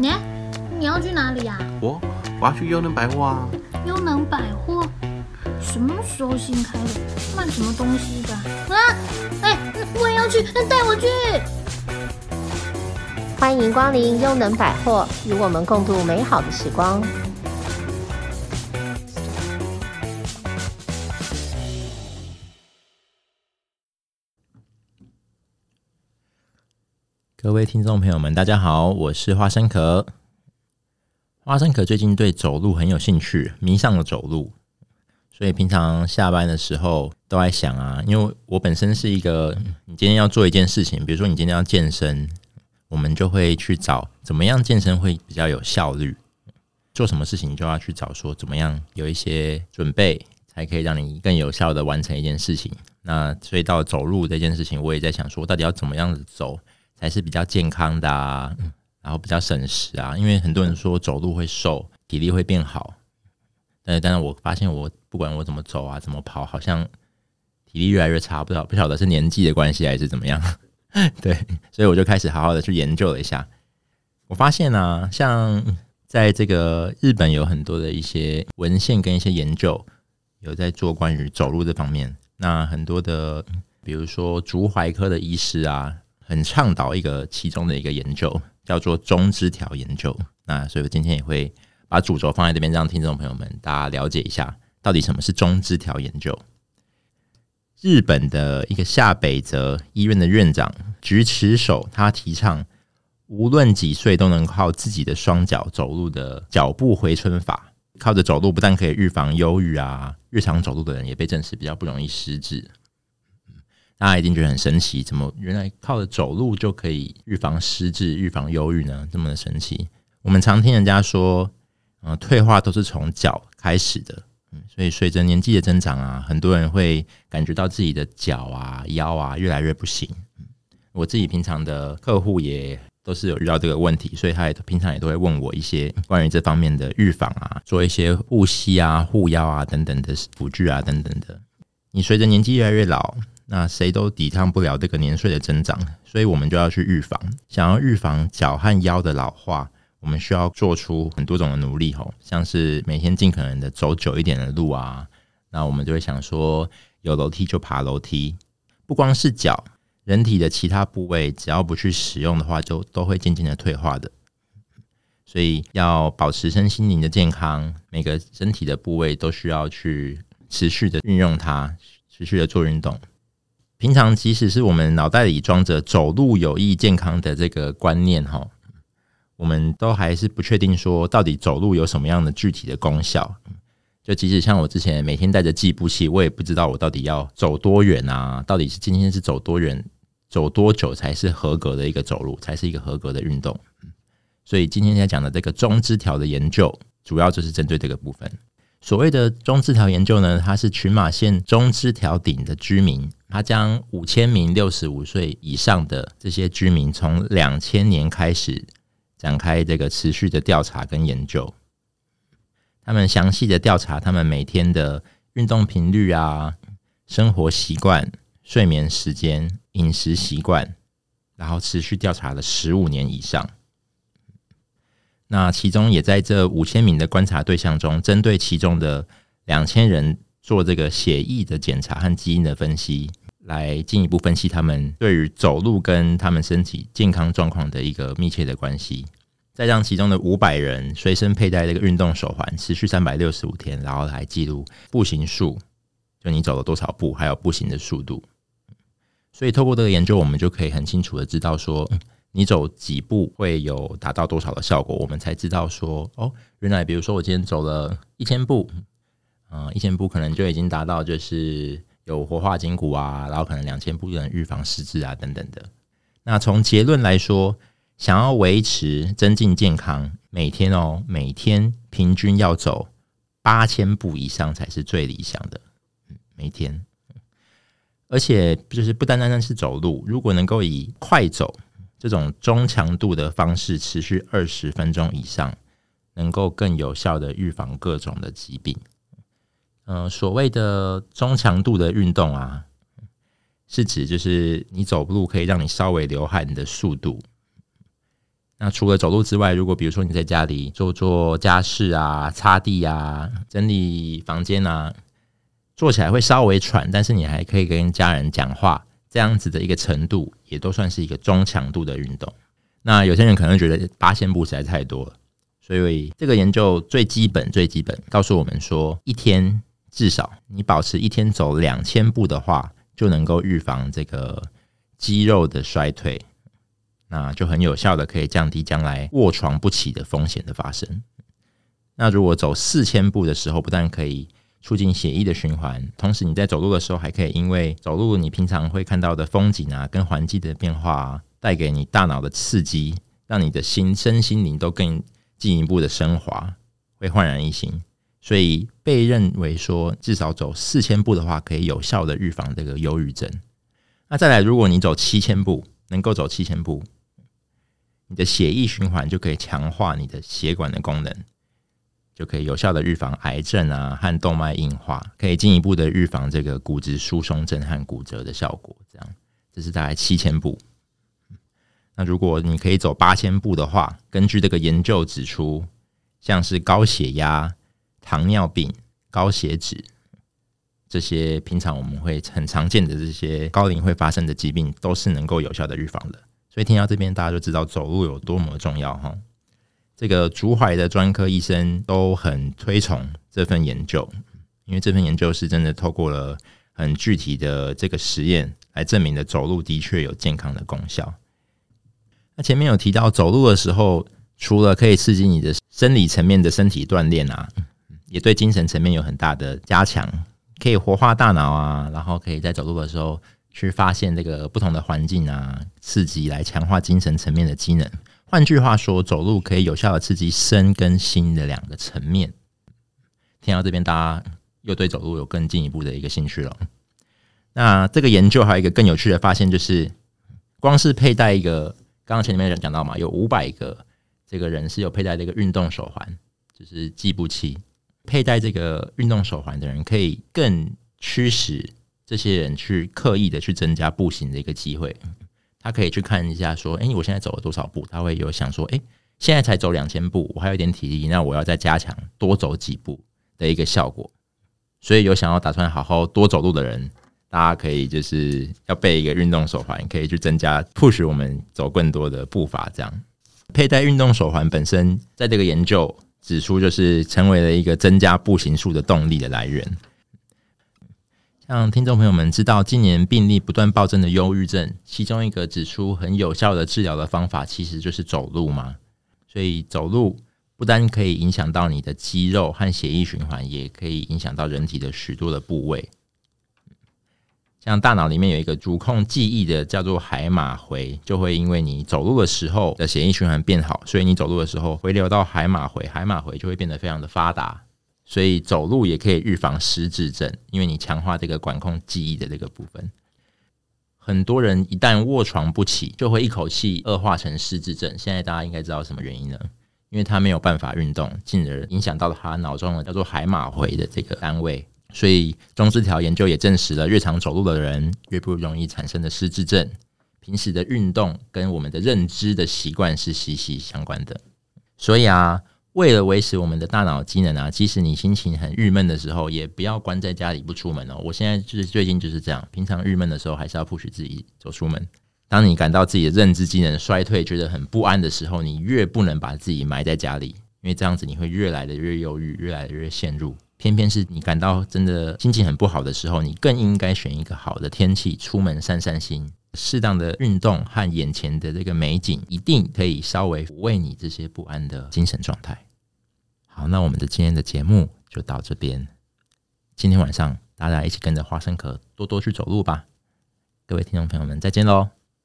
你你要去哪里呀？我我要去优能百货啊。优能百货什么时候新开的？卖什么东西的？啊！哎，我也要去，带我去。欢迎光临优能百货，与我们共度美好的时光。各位听众朋友们，大家好，我是花生壳。花生壳最近对走路很有兴趣，迷上了走路，所以平常下班的时候都在想啊，因为我本身是一个，你今天要做一件事情，比如说你今天要健身，我们就会去找怎么样健身会比较有效率，做什么事情就要去找说怎么样有一些准备，才可以让你更有效的完成一件事情。那所以到走路这件事情，我也在想说，到底要怎么样子走。才是比较健康的啊，然后比较省时啊，因为很多人说走路会瘦，体力会变好，但是但是我发现我不管我怎么走啊，怎么跑，好像体力越来越差，不知道不晓得是年纪的关系还是怎么样，对，所以我就开始好好的去研究了一下，我发现啊，像在这个日本有很多的一些文献跟一些研究，有在做关于走路这方面，那很多的比如说足踝科的医师啊。很倡导一个其中的一个研究，叫做中枝条研究。那所以我今天也会把主轴放在这边，让听众朋友们大家了解一下，到底什么是中枝条研究。日本的一个下北泽医院的院长菊池守，他提倡无论几岁都能靠自己的双脚走路的脚步回春法。靠着走路不但可以预防忧郁啊，日常走路的人也被证实比较不容易失智。大家一定觉得很神奇，怎么原来靠着走路就可以预防失智、预防忧郁呢？这么的神奇。我们常听人家说，呃，退化都是从脚开始的，嗯，所以随着年纪的增长啊，很多人会感觉到自己的脚啊、腰啊越来越不行。嗯我自己平常的客户也都是有遇到这个问题，所以他也平常也都会问我一些关于这方面的预防啊，做一些护膝啊、护腰啊等等的辅具啊等等的。你随着年纪越来越老。那谁都抵抗不了这个年岁的增长，所以我们就要去预防。想要预防脚和腰的老化，我们需要做出很多种的努力吼，像是每天尽可能的走久一点的路啊。那我们就会想说，有楼梯就爬楼梯。不光是脚，人体的其他部位，只要不去使用的话，就都会渐渐的退化的。所以要保持身心灵的健康，每个身体的部位都需要去持续的运用它，持续的做运动。平常即使是我们脑袋里装着走路有益健康的这个观念哈，我们都还是不确定说到底走路有什么样的具体的功效。就即使像我之前每天带着计步器，我也不知道我到底要走多远啊？到底是今天是走多远、走多久才是合格的一个走路，才是一个合格的运动？所以今天要讲的这个中枝条的研究，主要就是针对这个部分。所谓的中枝条研究呢，它是群马县中枝条町的居民。他将五千名六十五岁以上的这些居民，从两千年开始展开这个持续的调查跟研究。他们详细的调查他们每天的运动频率啊、生活习惯、睡眠时间、饮食习惯，然后持续调查了十五年以上。那其中也在这五千名的观察对象中，针对其中的两千人做这个血液的检查和基因的分析。来进一步分析他们对于走路跟他们身体健康状况的一个密切的关系，再让其中的五百人随身佩戴这个运动手环，持续三百六十五天，然后来记录步行数，就你走了多少步，还有步行的速度。所以透过这个研究，我们就可以很清楚的知道说，你走几步会有达到多少的效果。我们才知道说，哦，原来比如说我今天走了一千步，嗯，一千步可能就已经达到就是。有活化筋骨啊，然后可能两千步就能预防失智啊，等等的。那从结论来说，想要维持增进健康，每天哦，每天平均要走八千步以上才是最理想的。每天，而且就是不单单是走路，如果能够以快走这种中强度的方式持续二十分钟以上，能够更有效的预防各种的疾病。嗯、所谓的中强度的运动啊，是指就是你走路可以让你稍微流汗的速度。那除了走路之外，如果比如说你在家里做做家事啊、擦地啊、整理房间啊，做起来会稍微喘，但是你还可以跟家人讲话，这样子的一个程度，也都算是一个中强度的运动。那有些人可能觉得八千步实在太多了，所以这个研究最基本、最基本告诉我们说，一天至少你保持一天走两千步的话，就能够预防这个肌肉的衰退。那就很有效的可以降低将来卧床不起的风险的发生。那如果走四千步的时候，不但可以促进血液的循环，同时你在走路的时候还可以因为走路你平常会看到的风景啊，跟环境的变化，带给你大脑的刺激，让你的心身心灵都更进一步的升华，会焕然一新。所以被认为说，至少走四千步的话，可以有效的预防这个忧郁症。那再来，如果你走七千步，能够走七千步。你的血液循环就可以强化你的血管的功能，就可以有效的预防癌症啊和动脉硬化，可以进一步的预防这个骨质疏松症和骨折的效果。这样，这是大概七千步。那如果你可以走八千步的话，根据这个研究指出，像是高血压、糖尿病、高血脂这些平常我们会很常见的这些高龄会发生的疾病，都是能够有效的预防的。所以听到这边，大家就知道走路有多么重要哈。这个足踝的专科医生都很推崇这份研究，因为这份研究是真的透过了很具体的这个实验来证明的，走路的确有健康的功效。那前面有提到，走路的时候，除了可以刺激你的生理层面的身体锻炼啊，也对精神层面有很大的加强，可以活化大脑啊，然后可以在走路的时候。去发现这个不同的环境啊，刺激来强化精神层面的机能。换句话说，走路可以有效的刺激身跟心的两个层面。听到这边，大家又对走路有更进一步的一个兴趣了。那这个研究还有一个更有趣的发现，就是光是佩戴一个，刚刚前面讲到嘛，有五百个这个人是有佩戴这个运动手环，就是计步器。佩戴这个运动手环的人，可以更驱使。这些人去刻意的去增加步行的一个机会，他可以去看一下，说，哎，我现在走了多少步？他会有想说，哎，现在才走两千步，我还有点体力，那我要再加强，多走几步的一个效果。所以有想要打算好好多走路的人，大家可以就是要备一个运动手环，可以去增加 push 我们走更多的步伐。这样佩戴运动手环本身，在这个研究指出，就是成为了一个增加步行数的动力的来源。像听众朋友们知道，今年病例不断暴增的忧郁症，其中一个指出很有效的治疗的方法，其实就是走路嘛。所以走路不单可以影响到你的肌肉和血液循环，也可以影响到人体的许多的部位。像大脑里面有一个主控记忆的，叫做海马回，就会因为你走路的时候的血液循环变好，所以你走路的时候回流到海马回，海马回就会变得非常的发达。所以走路也可以预防失智症，因为你强化这个管控记忆的这个部分。很多人一旦卧床不起，就会一口气恶化成失智症。现在大家应该知道什么原因了？因为他没有办法运动，进而影响到了他脑中的叫做海马回的这个单位。所以中枝条研究也证实了，越常走路的人越不容易产生的失智症。平时的运动跟我们的认知的习惯是息息相关的。所以啊。为了维持我们的大脑机能啊，即使你心情很郁闷的时候，也不要关在家里不出门哦。我现在就是最近就是这样，平常郁闷的时候还是要迫使自己走出门。当你感到自己的认知机能衰退，觉得很不安的时候，你越不能把自己埋在家里，因为这样子你会越来的越忧郁，越来的越陷入。偏偏是你感到真的心情很不好的时候，你更应该选一个好的天气出门散散心。适当的运动和眼前的这个美景，一定可以稍微抚慰你这些不安的精神状态。好，那我们的今天的节目就到这边。今天晚上大家一起跟着花生壳多多去走路吧。各位听众朋友们，再见喽。